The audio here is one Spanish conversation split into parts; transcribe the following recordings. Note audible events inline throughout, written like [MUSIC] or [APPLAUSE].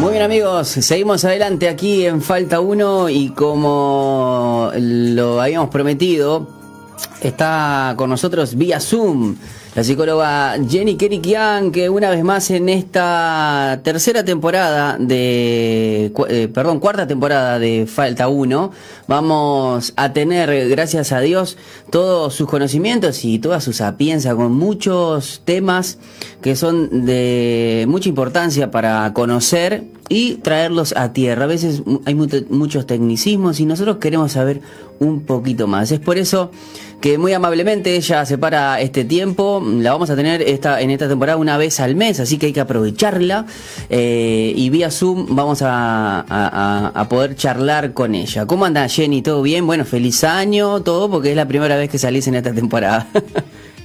Muy bien amigos, seguimos adelante aquí en Falta 1 y como lo habíamos prometido, está con nosotros vía Zoom la psicóloga Jenny Kerikian, que una vez más en esta tercera temporada de, eh, perdón, cuarta temporada de Falta 1, vamos a tener, gracias a Dios, todos sus conocimientos y toda su sapiencia con muchos temas que son de mucha importancia para conocer y traerlos a tierra. A veces hay muchos tecnicismos y nosotros queremos saber un poquito más. Es por eso que muy amablemente ella separa este tiempo. La vamos a tener esta, en esta temporada una vez al mes, así que hay que aprovecharla. Eh, y vía Zoom vamos a, poder charlar con ella. ¿Cómo anda Jenny? ¿Todo bien? Bueno, feliz año, todo, porque es la primera vez que salís en esta temporada.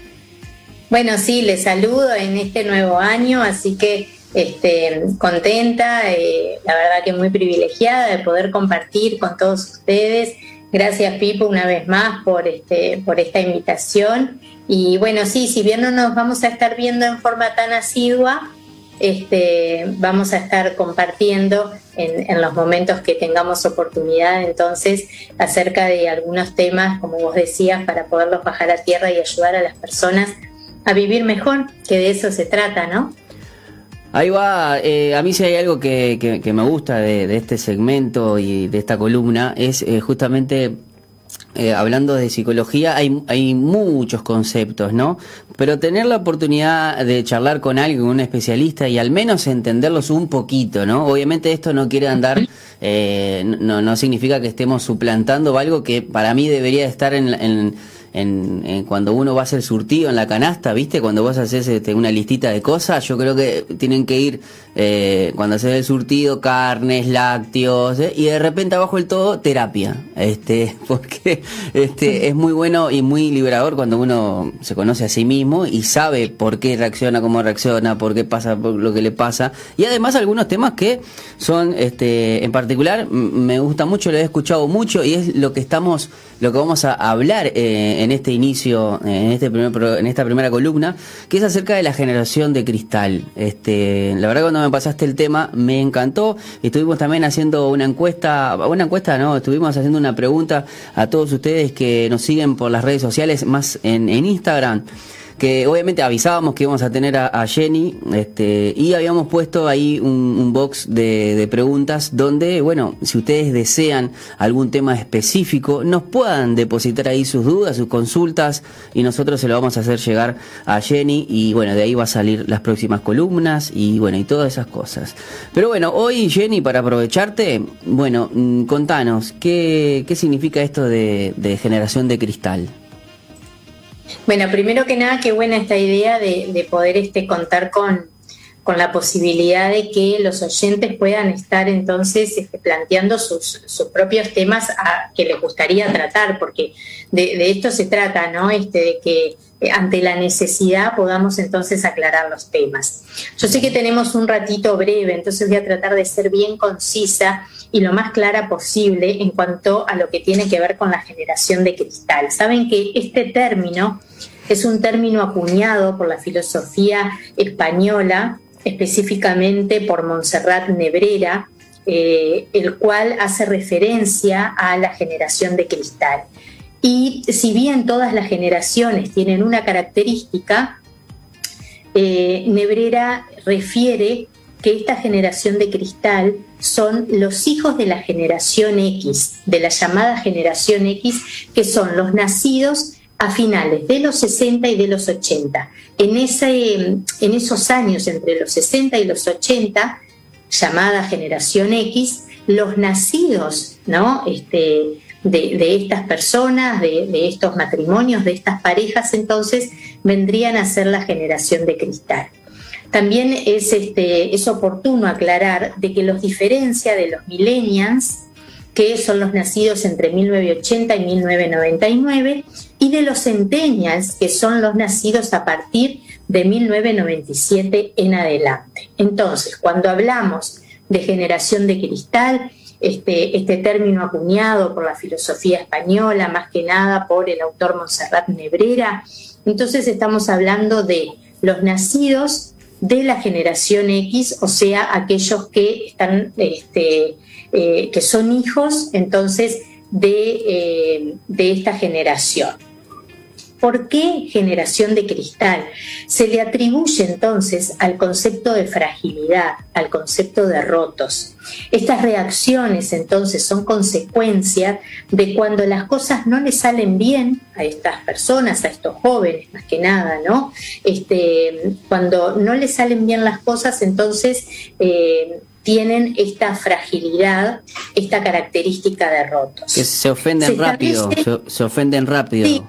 [LAUGHS] bueno, sí, les saludo en este nuevo año, así que este, contenta, eh, la verdad que muy privilegiada de poder compartir con todos ustedes. Gracias Pipo una vez más por, este, por esta invitación. Y bueno, sí, si bien no nos vamos a estar viendo en forma tan asidua, este, vamos a estar compartiendo en, en, los momentos que tengamos oportunidad entonces acerca de algunos temas, como vos decías, para poderlos bajar a tierra y ayudar a las personas a vivir mejor, que de eso se trata, ¿no? Ahí va, eh, a mí si hay algo que, me gusta de, este segmento y de esta columna es eh, justamente eh, hablando de psicología, hay, hay muchos conceptos, ¿no? Pero tener la oportunidad de charlar con alguien, un especialista, y al menos entenderlos un poquito, ¿no? Obviamente esto no quiere andar, no, no significa que estemos suplantando algo que para mí debería estar en, en en, cuando uno va a hacer surtido en la canasta, ¿viste? Cuando vos haces este, una listita de cosas, yo creo que tienen que ir, eh, cuando haces el surtido, carnes, lácteos, ¿eh? y de repente abajo el todo, terapia, este, [LAUGHS] porque este, es muy bueno y muy liberador cuando uno se conoce a sí mismo y sabe por qué reacciona, cómo reacciona, por qué pasa lo que le pasa, y además algunos temas que son, este, en particular, me gusta mucho, lo he escuchado mucho y es lo que estamos, lo que vamos a hablar eh, en este inicio, en este primer en esta primera columna, que es acerca de la generación de cristal. Este, la verdad cuando me pasaste el tema me encantó. Estuvimos también haciendo una encuesta, una encuesta no, estuvimos haciendo una pregunta a todos ustedes que nos siguen por las redes sociales, más en, en Instagram que obviamente avisábamos que íbamos a tener a, Jenny este, y habíamos puesto ahí un, box de, preguntas donde, bueno, si ustedes desean algún tema específico, nos puedan depositar ahí sus dudas, sus consultas y nosotros se lo vamos a hacer llegar a Jenny y bueno, de ahí va a salir las próximas columnas y bueno, y todas esas cosas. Pero bueno, hoy Jenny, para aprovecharte, bueno, mm, contanos, ¿qué, qué significa esto de, de generación de cristal? Bueno, primero que nada, qué buena esta idea de, poder este, contar con, con, la posibilidad de que los oyentes puedan estar entonces este, planteando sus, sus, propios temas que les gustaría tratar, porque de, esto se trata, ¿no? Este, de que eh, ante la necesidad podamos entonces aclarar los temas. Yo sé que tenemos un ratito breve, entonces voy a tratar de ser bien concisa y lo más clara posible en cuanto a lo que tiene que ver con la generación de cristal. Saben que este término es un término acuñado por la filosofía española, específicamente por Montserrat Nebrera, eh, el cual hace referencia a la generación de cristal. Y si bien todas las generaciones tienen una característica, eh, Nebrera refiere que esta generación de cristal son los hijos de la generación X, de la llamada generación X, que son los nacidos a finales de los 60 y de los 80. En, ese, en esos años, entre los 60 y los 80, llamada generación X, los nacidos ¿no? este, de, estas personas, de, de, estos matrimonios, de estas parejas, entonces vendrían a ser la generación de cristal. También es, este, es oportuno aclarar de que los diferencia de los millennials, que son los nacidos entre 1980 y 1999, y de los centennials, que son los nacidos a partir de 1997 en adelante. Entonces, cuando hablamos de generación de cristal, este, este término acuñado por la filosofía española, más que nada por el autor Montserrat Nebrera, entonces estamos hablando de los nacidos de la generación X, o sea, aquellos que están, este, eh, que son hijos entonces de, eh, de esta generación. ¿Por qué generación de cristal? Se le atribuye entonces al concepto de fragilidad, al concepto de rotos. Estas reacciones entonces son consecuencia de cuando las cosas no le salen bien a estas personas, a estos jóvenes más que nada, ¿no? Este, cuando no le salen bien las cosas, entonces eh, tienen esta fragilidad, esta característica de rotos. Que se ofenden rápido, se, ofenden rápido.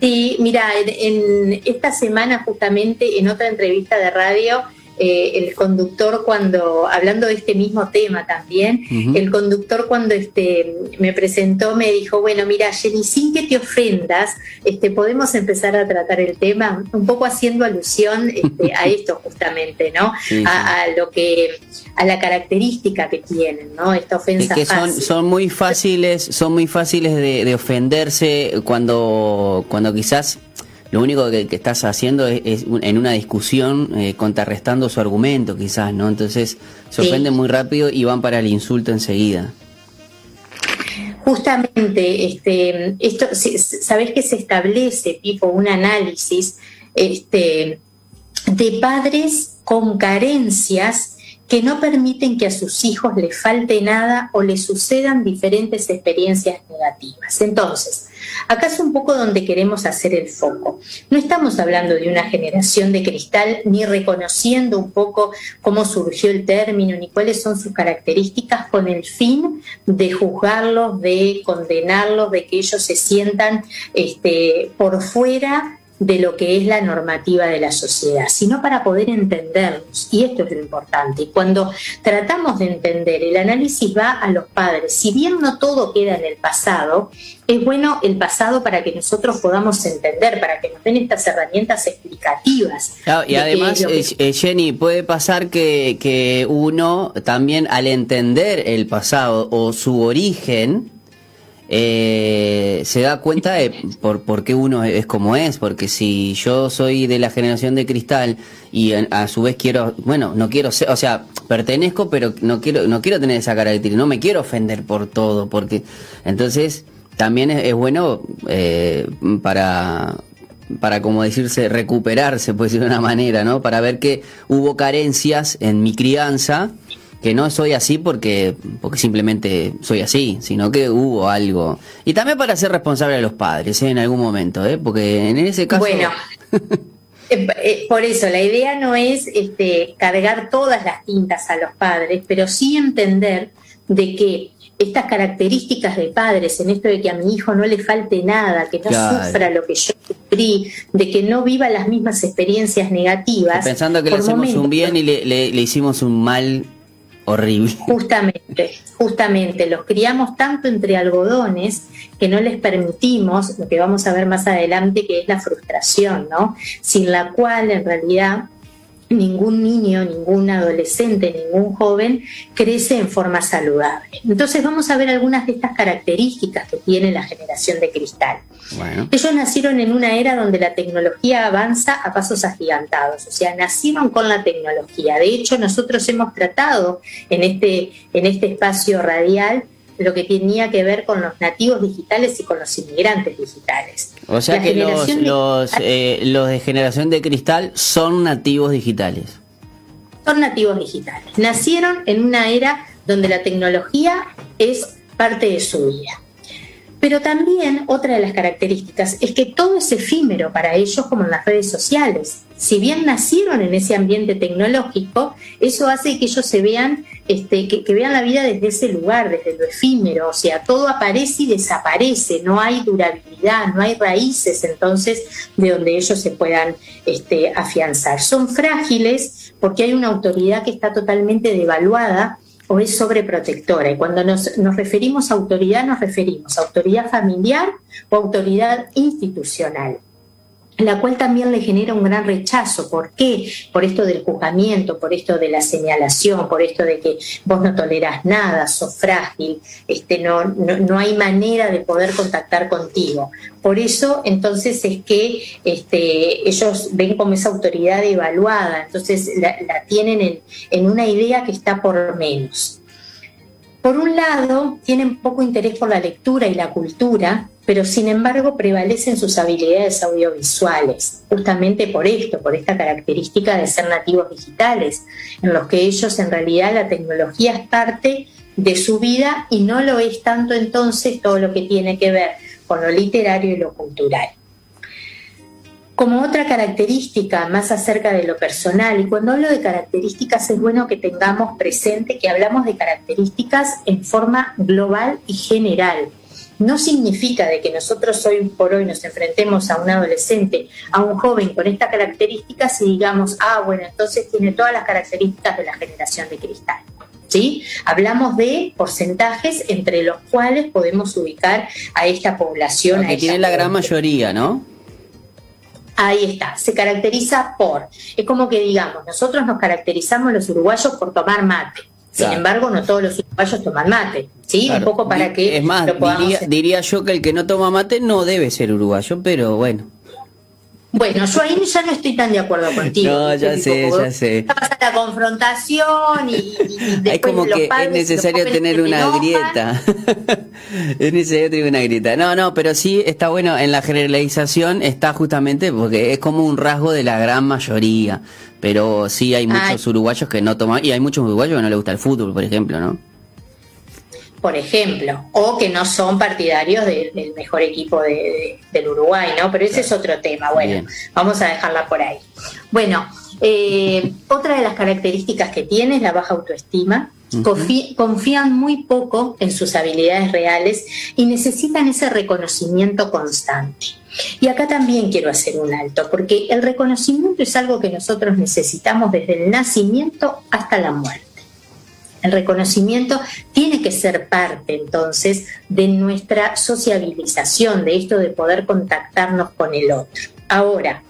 Sí, mira, en, esta semana justamente en otra entrevista de radio, eh, el conductor cuando, hablando de este mismo tema también, el conductor cuando este, me presentó me dijo, bueno, mira, Jenny, sin que te ofendas, este, podemos empezar a tratar el tema, un poco haciendo alusión este, a [LAUGHS] esto justamente, ¿no? A, lo que a la característica que tienen, ¿no? Esta ofensa es que son, son muy fáciles, son muy fáciles de, de ofenderse cuando, cuando quizás lo único que, estás haciendo es, en una discusión eh, contrarrestando su argumento, quizás, ¿no? Entonces se ofenden muy rápido y van para el insulto enseguida. Justamente, este, esto, sabes que se establece tipo un análisis este, de padres con carencias que no permiten que a sus hijos les falte nada o les sucedan diferentes experiencias negativas. Entonces, Acá es un poco donde queremos hacer el foco. No estamos hablando de una generación de cristal ni reconociendo un poco cómo surgió el término ni cuáles son sus características con el fin de juzgarlos, de condenarlos, de que ellos se sientan este, por fuera de lo que es la normativa de la sociedad, sino para poder entenderlos. Y esto es lo importante. Y cuando tratamos de entender, el análisis va a los padres. Si bien no todo queda en el pasado, es bueno el pasado para que nosotros podamos entender, para que nos den estas herramientas explicativas. y además, eh, eh, Jenny, puede pasar que, que uno también al entender el pasado o su origen, eh, se da cuenta de por, por qué uno es como es, porque si yo soy de la generación de cristal y a, su vez quiero, bueno, no quiero ser, o sea, pertenezco, pero no quiero, no quiero tener esa característica, no me quiero ofender por todo, porque entonces también es, bueno eh, para para como decirse recuperarse, pues de una manera, ¿no? Para ver que hubo carencias en mi crianza que no soy así porque, porque simplemente soy así, sino que hubo algo. Y también para ser responsable de los padres ¿eh? en algún momento, ¿eh? porque en ese caso... Bueno. [LAUGHS] Eh, eh, por eso, la idea no es este, cargar todas las tintas a los padres, pero sí entender de que estas características de padres, en esto de que a mi hijo no le falte nada, que no sufra lo que yo sufrí, de que no viva las mismas experiencias negativas. Pensando que le hacemos un bien y le, le, hicimos un mal horrible. Justamente, justamente, los criamos tanto entre algodones que no les permitimos lo que vamos a ver más adelante, que es la frustración, ¿no? Sin la cual en realidad ningún niño, ningún adolescente, ningún joven crece en forma saludable. Entonces vamos a ver algunas de estas características que tiene la generación de cristal. Ellos nacieron en una era donde la tecnología avanza a pasos agigantados, o sea, nacieron con la tecnología. De hecho, nosotros hemos tratado en este, en este espacio radial lo que tenía que ver con los nativos digitales y con los inmigrantes digitales. O sea que los, los, eh, los de generación de cristal son nativos digitales. Son nativos digitales. Nacieron en una era donde la tecnología es parte de su vida. Pero también otra de las características es que todo es efímero para ellos como en las redes sociales. Si bien nacieron en ese ambiente tecnológico, eso hace que ellos se vean, este, que, vean la vida desde ese lugar, desde lo efímero. O sea, todo aparece y desaparece, no hay durabilidad, no hay raíces entonces de donde ellos se puedan este, afianzar. Son frágiles porque hay una autoridad que está totalmente devaluada o es sobreprotectora. Y cuando nos, nos, referimos a autoridad, nos referimos a autoridad familiar o autoridad institucional. La cual también le genera un gran rechazo. ¿Por qué? Por esto del juzgamiento, por esto de la señalación, por esto de que vos no tolerás nada, sos frágil, este, no, hay manera de poder contactar contigo. Por eso, entonces, es que este, ellos ven como esa autoridad evaluada, entonces la, tienen en, en una idea que está por menos. Por un lado, tienen poco interés por la lectura y la cultura, pero sin embargo prevalecen sus habilidades audiovisuales, justamente por esto, por esta característica de ser nativos digitales, en los que ellos en realidad la tecnología es parte de su vida y no lo es tanto entonces todo lo que tiene que ver con lo literario y lo cultural. Como otra característica más acerca de lo personal, y cuando hablo de características es bueno que tengamos presente que hablamos de características en forma global y general. No significa de que nosotros hoy por hoy nos enfrentemos a un adolescente, a un joven con estas características y digamos, ah, bueno, entonces tiene todas las características de la generación de cristal. ¿Sí? Hablamos de porcentajes entre los cuales podemos ubicar a esta población. que tiene la gran mayoría, ¿no? Ahí está, se caracteriza por, es como que digamos, nosotros nos caracterizamos los uruguayos por tomar mate. Sin embargo, no todos los uruguayos toman mate, ¿sí? Un poco para que... Es más, diría yo que el que no toma mate no debe ser uruguayo, pero bueno. Bueno, yo ahí ya no estoy tan de acuerdo contigo. No, ya sé, ya sé. Pasa la confrontación y, y como que es necesario tener una grieta. [LAUGHS] es necesario tener una grieta. No, no, pero sí está bueno, en la generalización está justamente porque es como un rasgo de la gran mayoría. Pero sí hay muchos uruguayos que no toman, y hay muchos uruguayos que no les gusta el fútbol, por ejemplo, ¿no? Por ejemplo, o que no son partidarios del mejor equipo del Uruguay, ¿no? Pero ese es otro tema. Bueno, vamos a dejarla por ahí. Bueno, eh, [LAUGHS] otra de las características que tiene es la baja autoestima. confían muy poco en sus habilidades reales y necesitan ese reconocimiento constante. Y acá también quiero hacer un alto, porque el reconocimiento es algo que nosotros necesitamos desde el nacimiento hasta la muerte. El reconocimiento tiene que ser parte entonces de nuestra sociabilización, de esto de poder contactarnos con el otro. Ahora,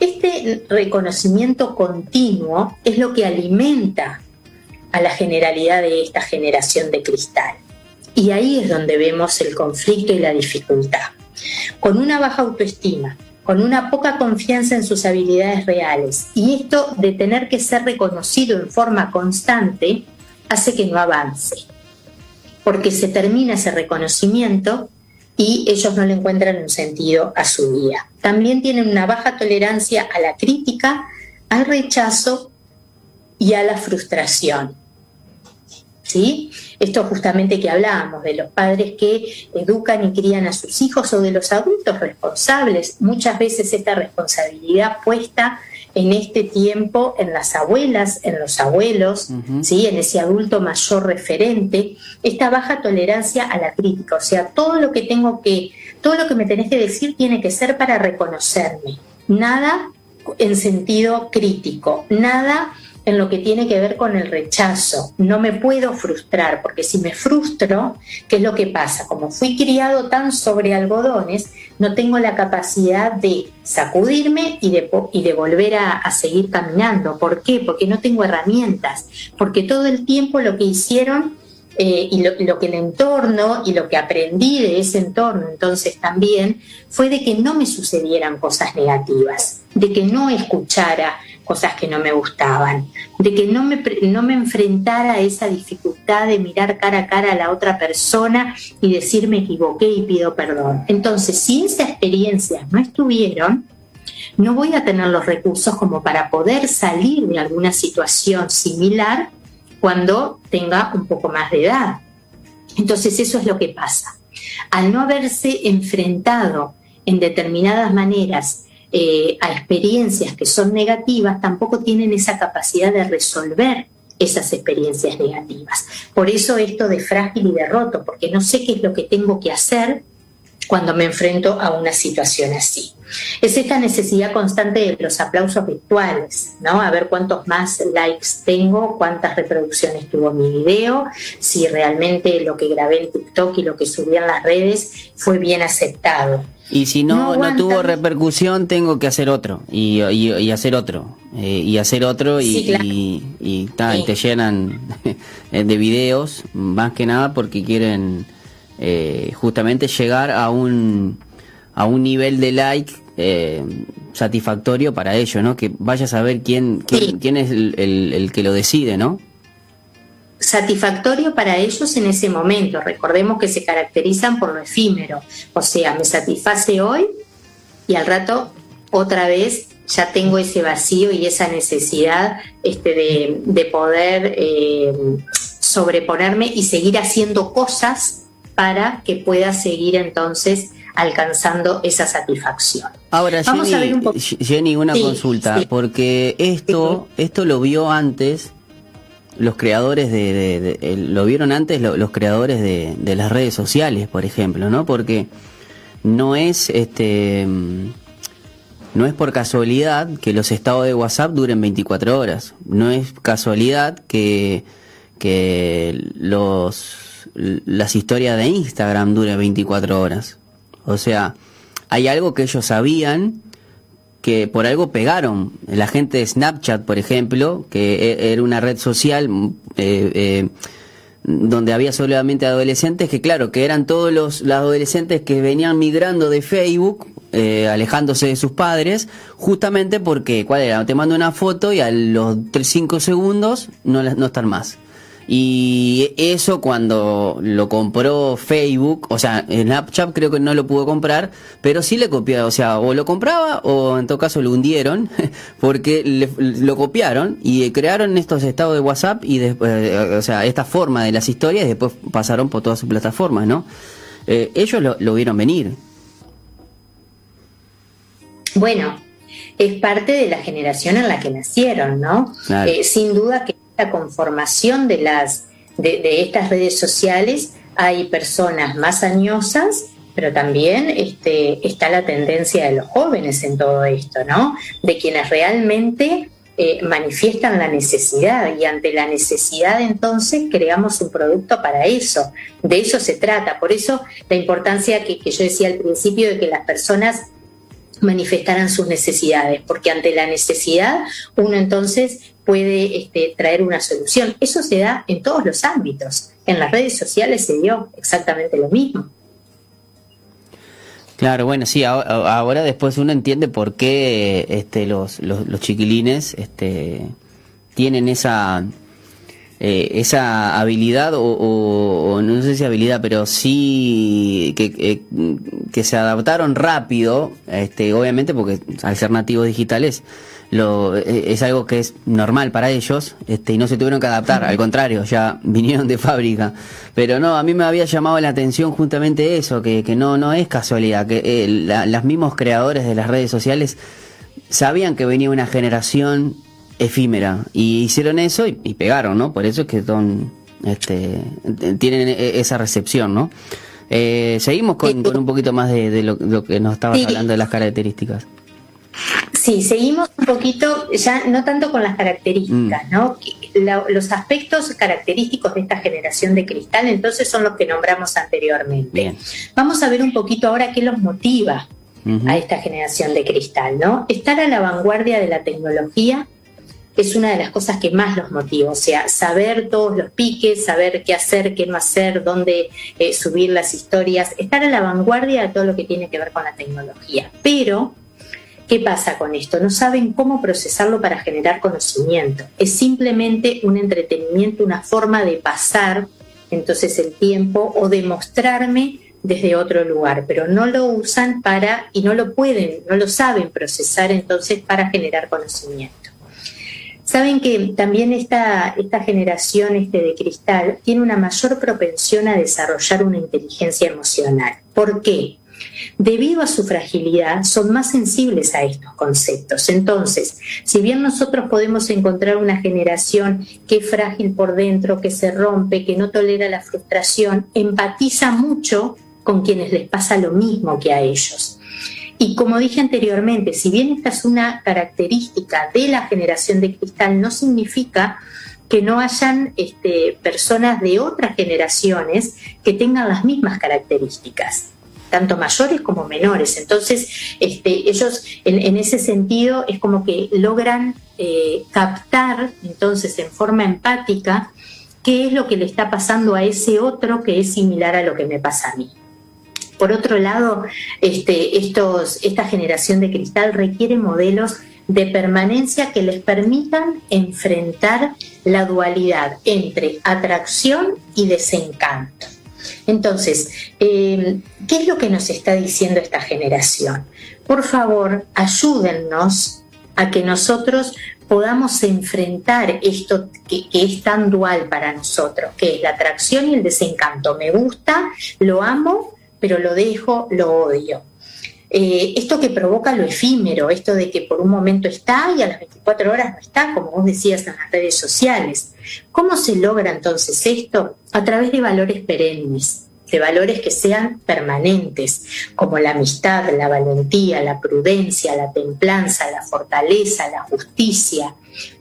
este reconocimiento continuo es lo que alimenta a la generalidad de esta generación de cristal. Y ahí es donde vemos el conflicto y la dificultad. Con una baja autoestima, con una poca confianza en sus habilidades reales y esto de tener que ser reconocido en forma constante, hace que no avance, porque se termina ese reconocimiento y ellos no le encuentran un sentido a su vida. También tienen una baja tolerancia a la crítica, al rechazo y a la frustración. ¿Sí? Esto justamente que hablábamos de los padres que educan y crían a sus hijos o de los adultos responsables, muchas veces esta responsabilidad puesta en este tiempo en las abuelas, en los abuelos, ¿sí? en ese adulto mayor referente, esta baja tolerancia a la crítica. O sea, todo lo que tengo que, todo lo que me tenés que decir tiene que ser para reconocerme. Nada en sentido crítico, nada en lo que tiene que ver con el rechazo. No me puedo frustrar, porque si me frustro, ¿qué es lo que pasa? Como fui criado tan sobre algodones, no tengo la capacidad de sacudirme y de, y de volver a, seguir caminando. ¿Por qué? Porque no tengo herramientas, porque todo el tiempo lo que hicieron eh, y lo, lo, que el entorno y lo que aprendí de ese entorno entonces también fue de que no me sucedieran cosas negativas, de que no escuchara cosas que no me gustaban, de que no me, no me enfrentara a esa dificultad de mirar cara a cara a la otra persona y decir me equivoqué y pido perdón. Entonces, si esas experiencias no estuvieron, no voy a tener los recursos como para poder salir de alguna situación similar cuando tenga un poco más de edad. Entonces eso es lo que pasa. Al no haberse enfrentado en determinadas maneras eh, a experiencias que son negativas, tampoco tienen esa capacidad de resolver esas experiencias negativas. Por eso esto de frágil y de roto, porque no sé qué es lo que tengo que hacer cuando me enfrento a una situación así. Es esta necesidad constante de los aplausos virtuales, ¿no? A ver cuántos más likes tengo, cuántas reproducciones tuvo mi video, si realmente lo que grabé en TikTok y lo que subí en las redes fue bien aceptado. Y si no, no, tuvo repercusión, tengo que hacer otro. Y, hacer otro. Eh, y hacer otro y, y, te llenan [LAUGHS] de videos, más que nada porque quieren eh, justamente llegar a un, a un nivel de like eh, satisfactorio para ellos, ¿no? Que vaya a saber quién, quién, es el, el, que lo decide, ¿no? Satisfactorio para ellos en ese momento. Recordemos que se caracterizan por lo efímero. O sea, me satisface hoy y al rato otra vez ya tengo ese vacío y esa necesidad este, de, de poder eh, sobreponerme y seguir haciendo cosas para que pueda seguir entonces alcanzando esa satisfacción. Ahora, Jenny, una consulta, porque esto, esto lo vio antes los creadores de, lo vieron antes los creadores de, las redes sociales, por ejemplo, ¿no? Porque no es este no es por casualidad que los estados de WhatsApp duren 24 horas, no es casualidad que que los las historias de Instagram duran 24 horas. O sea, hay algo que ellos sabían que por algo pegaron. La gente de Snapchat, por ejemplo, que e, era una red social eh, eh, donde había solamente adolescentes, que claro, que eran todos los, adolescentes que venían migrando de Facebook, eh, alejándose de sus padres, justamente porque, ¿cuál era? Te mando una foto y a los 3-5 segundos no, no están más. Y eso cuando lo compró Facebook, o sea, Snapchat creo que no lo pudo comprar, pero sí le copió, o sea, o lo compraba o en todo caso lo hundieron, [LAUGHS] porque lo copiaron y crearon estos estados de WhatsApp y después, eh, o sea, esta forma de las historias y después pasaron por todas sus plataformas, ¿no? Eh, ellos lo, vieron venir. Bueno, es parte de la generación en la que nacieron, ¿no? Eh, sin duda que conformación de, las, de, estas redes sociales hay personas más añosas, pero también este, está la tendencia de los jóvenes en todo esto, ¿no? De quienes realmente eh, manifiestan la necesidad y ante la necesidad entonces creamos un producto para eso. De eso se trata. Por eso la importancia que yo decía al principio de que las personas manifestaran sus necesidades, porque ante la necesidad uno entonces puede este, traer una solución. Eso se da en todos los ámbitos. En las redes sociales se dio exactamente lo mismo. Claro, bueno, sí, ahora, después uno entiende por qué este, los, chiquilines este, tienen esa, eh, esa habilidad o, no sé si habilidad, pero sí que, eh, que se adaptaron rápido, este, obviamente porque al ser nativos digitales lo, eh, es algo que es normal para ellos este, y no se tuvieron que adaptar, al contrario, ya [LAUGHS] vinieron de fábrica. Pero no, a mí me había llamado la atención justamente eso, que, que no, no es casualidad, que eh, los mismos creadores de las redes sociales sabían que venía una generación efímera y hicieron eso y, pegaron, ¿no? Por eso es que son, este, tienen e, esa recepción, ¿no? Eh, seguimos con, con, un poquito más de, lo, que nos estabas hablando de las características. Sí, seguimos un poquito, ya no tanto con las características, mm. ¿no? los aspectos característicos de esta generación de cristal, entonces son los que nombramos anteriormente. Vamos a ver un poquito ahora qué los motiva a esta generación de cristal, ¿no? Estar a la vanguardia de la tecnología es una de las cosas que más los motiva, o sea, saber todos los piques, saber qué hacer, qué no hacer, dónde eh, subir las historias, estar a la vanguardia de todo lo que tiene que ver con la tecnología. Pero ¿Qué pasa con esto? No saben cómo procesarlo para generar conocimiento. Es simplemente un entretenimiento, una forma de pasar entonces el tiempo o de mostrarme desde otro lugar, pero no lo usan para y no lo pueden, no lo saben procesar entonces para generar conocimiento. Saben que también esta, esta generación este de cristal tiene una mayor propensión a desarrollar una inteligencia emocional. ¿Por qué? debido a su fragilidad, son más sensibles a estos conceptos. Entonces, si bien nosotros podemos encontrar una generación que es frágil por dentro, que se rompe, que no tolera la frustración, empatiza mucho con quienes les pasa lo mismo que a ellos. Y como dije anteriormente, si bien esta es una característica de la generación de cristal, no significa que no hayan este, personas de otras generaciones que tengan las mismas características tanto mayores como menores. Entonces, este, ellos en, ese sentido es como que logran eh, captar entonces en forma empática qué es lo que le está pasando a ese otro que es similar a lo que me pasa a mí. Por otro lado, este, estos, esta generación de cristal requiere modelos de permanencia que les permitan enfrentar la dualidad entre atracción y desencanto. Entonces, eh, ¿qué es lo que nos está diciendo esta generación? Por favor, ayúdennos a que nosotros podamos enfrentar esto que, es tan dual para nosotros, que es la atracción y el desencanto. Me gusta, lo amo, pero lo dejo, lo odio. Eh, esto que provoca lo efímero, esto de que por un momento está y a las 24 horas no está, como vos decías en las redes sociales. ¿Cómo se logra entonces esto? A través de valores perennes, de valores que sean permanentes, como la amistad, la valentía, la prudencia, la templanza, la fortaleza, la justicia.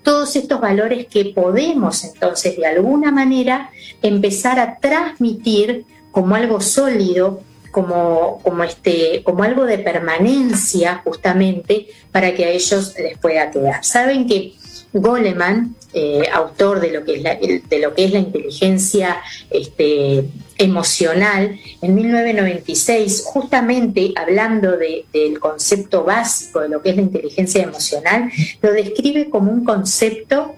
Todos estos valores que podemos entonces de alguna manera empezar a transmitir como algo sólido como, como, este, como algo de permanencia justamente para que a ellos les pueda quedar. Saben que Goleman, eh, autor de lo, que es la, de lo que es la inteligencia este, emocional, en 1996, justamente hablando del concepto básico de lo que es la inteligencia emocional, lo describe como un concepto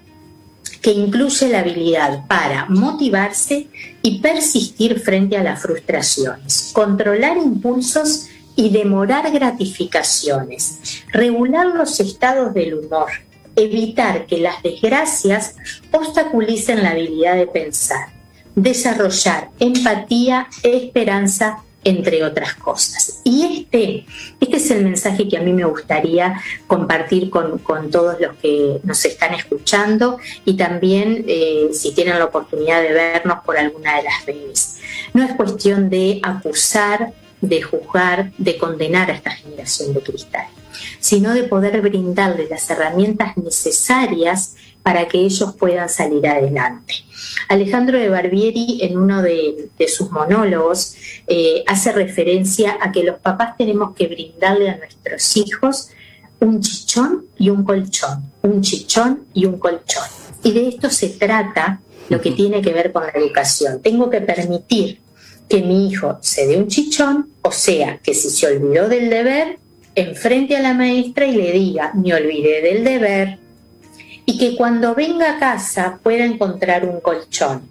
que incluye la habilidad para motivarse y persistir frente a las frustraciones, controlar impulsos y demorar gratificaciones, regular los estados del humor, evitar que las desgracias obstaculicen la habilidad de pensar, desarrollar empatía, esperanza entre otras cosas. Y este, este es el mensaje que a mí me gustaría compartir con, todos los que nos están escuchando y también eh, si tienen la oportunidad de vernos por alguna de las redes. No es cuestión de acusar, de juzgar, de condenar a esta generación de cristal, sino de poder brindarle las herramientas necesarias para que ellos puedan salir adelante. Alejandro de Barbieri, en uno de, sus monólogos, eh, hace referencia a que los papás tenemos que brindarle a nuestros hijos un chichón y un colchón, un chichón y un colchón. Y de esto se trata lo que tiene que ver con la educación. Tengo que permitir que mi hijo se dé un chichón, o sea, que si se olvidó del deber, enfrente a la maestra y le diga, me olvidé del deber, y que cuando venga a casa pueda encontrar un colchón.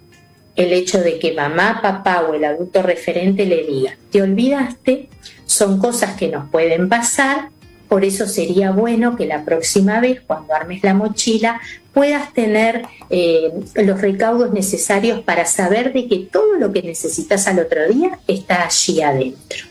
El hecho de que mamá, papá o el adulto referente le diga, te olvidaste, son cosas que nos pueden pasar, por eso sería bueno que la próxima vez, cuando armes la mochila, puedas tener eh, los recaudos necesarios para saber de que todo lo que necesitas al otro día está allí adentro.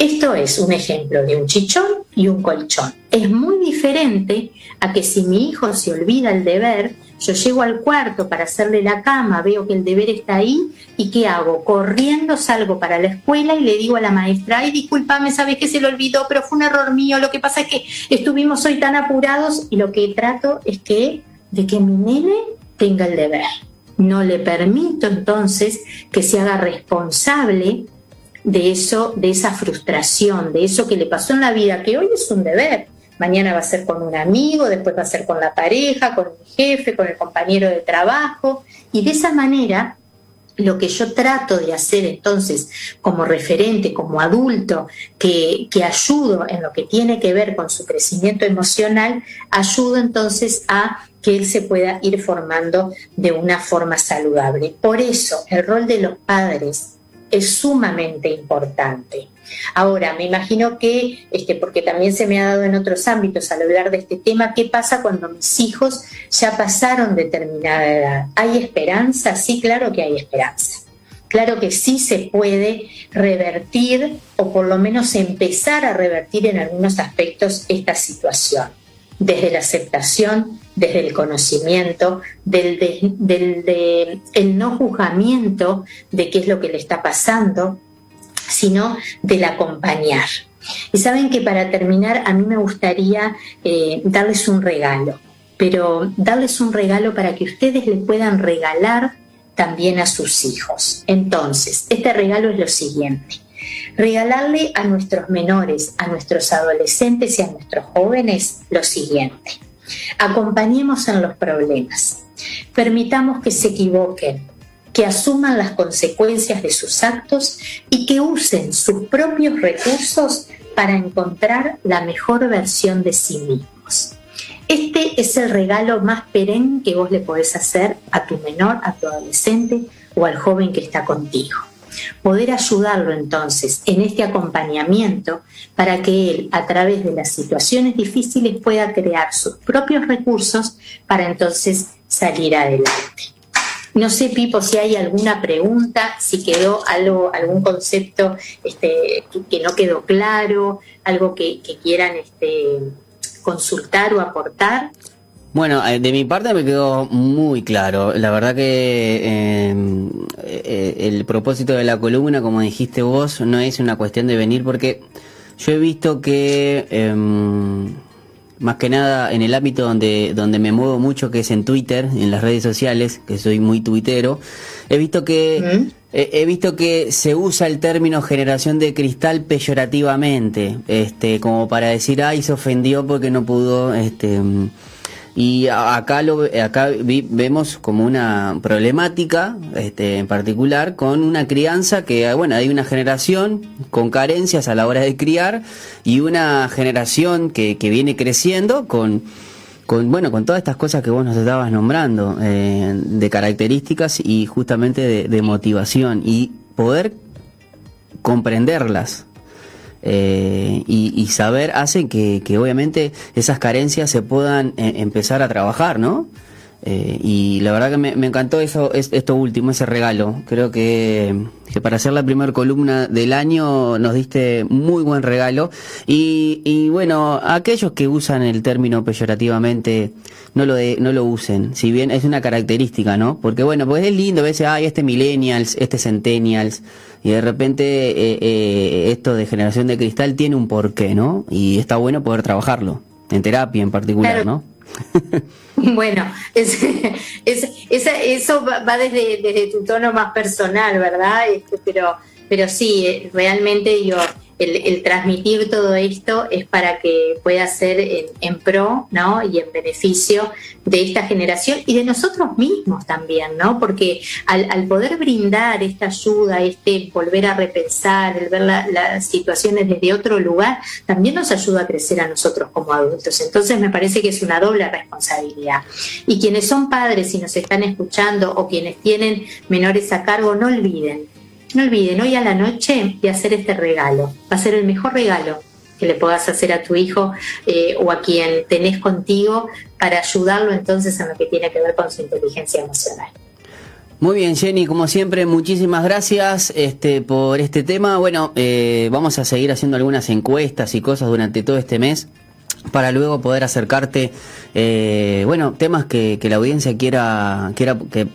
Esto es un ejemplo de un chichón y un colchón. Es muy diferente a que si mi hijo se olvida el deber, yo llego al cuarto para hacerle la cama, veo que el deber está ahí y ¿qué hago? Corriendo salgo para la escuela y le digo a la maestra, ay, discúlpame, sabes que se lo olvidó, pero fue un error mío, lo que pasa es que estuvimos hoy tan apurados y lo que trato es que de que mi nene tenga el deber. No le permito entonces que se haga responsable de eso, de esa frustración, de eso que le pasó en la vida, que hoy es un deber. Mañana va a ser con un amigo, después va a ser con la pareja, con el jefe, con el compañero de trabajo. Y de esa manera, lo que yo trato de hacer entonces como referente, como adulto, que, que ayudo en lo que tiene que ver con su crecimiento emocional, ayudo entonces a que él se pueda ir formando de una forma saludable. Por eso, el rol de los padres es sumamente importante. Ahora, me imagino que, este, porque también se me ha dado en otros ámbitos al hablar de este tema, ¿qué pasa cuando mis hijos ya pasaron determinada edad? ¿Hay esperanza? Sí, claro que hay esperanza. Claro que sí se puede revertir o por lo menos empezar a revertir en algunos aspectos esta situación, desde la aceptación, desde el conocimiento, del, el no juzgamiento de qué es lo que le está pasando, sino del acompañar. Y saben que para terminar, a mí me gustaría eh, darles un regalo, pero darles un regalo para que ustedes le puedan regalar también a sus hijos. Entonces, este regalo es lo siguiente. Regalarle a nuestros menores, a nuestros adolescentes y a nuestros jóvenes lo siguiente. Acompañemos en los problemas. Permitamos que se equivoquen, que asuman las consecuencias de sus actos y que usen sus propios recursos para encontrar la mejor versión de sí mismos. Este es el regalo más perenne que vos le podés hacer a tu menor, a tu adolescente o al joven que está contigo. Poder ayudarlo entonces en este acompañamiento para que él, a través de las situaciones difíciles, pueda crear sus propios recursos para entonces salir adelante. No sé, Pipo, si hay alguna pregunta, si quedó algo, algún concepto este, que, no quedó claro, algo que, quieran este, consultar o aportar. Bueno, eh, de mi parte me quedó muy claro. La verdad que eh, eh, el propósito de la columna, como dijiste vos, no es una cuestión de venir porque yo he visto que em, más que nada en el ámbito donde, donde me muevo mucho, que es en Twitter, en las redes sociales, que soy muy tuitero, he visto que he, visto que se usa el término generación de cristal peyorativamente, este, como para decir, ay, se ofendió porque no pudo, este y acá lo acá vemos como una problemática este, en particular con una crianza que bueno hay una generación con carencias a la hora de criar y una generación que, que viene creciendo con con bueno con todas estas cosas que vos nos estabas nombrando eh, de características y justamente de motivación y poder comprenderlas eh, y, saber hace que, obviamente esas carencias se puedan eh, empezar a trabajar, ¿no? Eh, y la verdad que me, encantó eso, esto último, ese regalo. Creo que, para hacer la primera columna del año nos diste muy buen regalo. Y, y bueno, aquellos que usan el término peyorativamente, no lo, de, no lo usen. Si bien es una característica, ¿no? Porque bueno, pues es lindo a veces, ay, este millennials, este centennials y de repente eh, eh, esto de generación de cristal tiene un porqué, ¿no? Y está bueno poder trabajarlo, en terapia en particular, ¿no? [LAUGHS] bueno, es, eso va desde, desde tu tono más personal, ¿verdad? Este, pero, pero sí, eh, realmente yo el, transmitir todo esto es para que pueda ser en, pro ¿no? y en beneficio de esta generación y de nosotros mismos también, ¿no? porque al, poder brindar esta ayuda, este volver a repensar, el ver las situaciones desde otro lugar, también nos ayuda a crecer a nosotros como adultos. Entonces me parece que es una doble responsabilidad. Y quienes son padres y nos están escuchando o quienes tienen menores a cargo, no olviden no olviden hoy a la noche de hacer este regalo. Va a ser el mejor regalo que le puedas hacer a tu hijo eh, o a quien tenés contigo para ayudarlo entonces en lo que tiene que ver con su inteligencia emocional. Muy bien, Jenny, como siempre, muchísimas gracias este, por este tema. Bueno, eh, vamos a seguir haciendo algunas encuestas y cosas durante todo este mes para luego poder acercarte, eh, bueno, temas que, la audiencia quiera, quiera que,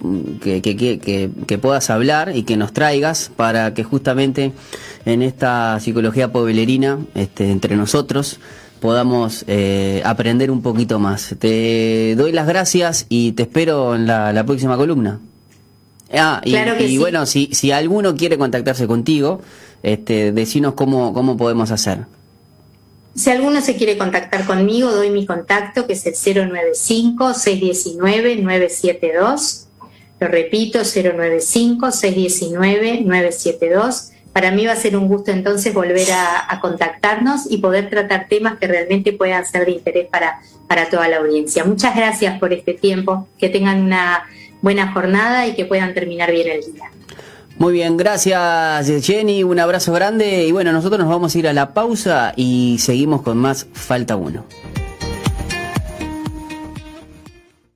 que, que, puedas hablar y que nos traigas para que justamente en esta psicología poblerina, este, entre nosotros, podamos eh, aprender un poquito más. Te doy las gracias y te espero en la, próxima columna. Ah, y, bueno, si, si alguno quiere contactarse contigo, este, decinos cómo, cómo podemos hacer. Si alguno se quiere contactar conmigo, doy mi contacto que es el 095-619-972. Lo repito, 095-619-972. Para mí va a ser un gusto entonces volver a, contactarnos y poder tratar temas que realmente puedan ser de interés para, para toda la audiencia. Muchas gracias por este tiempo, que tengan una buena jornada y que puedan terminar bien el día. Muy bien, gracias Jenny, un abrazo grande y bueno, nosotros nos vamos a ir a la pausa y seguimos con más Falta Uno.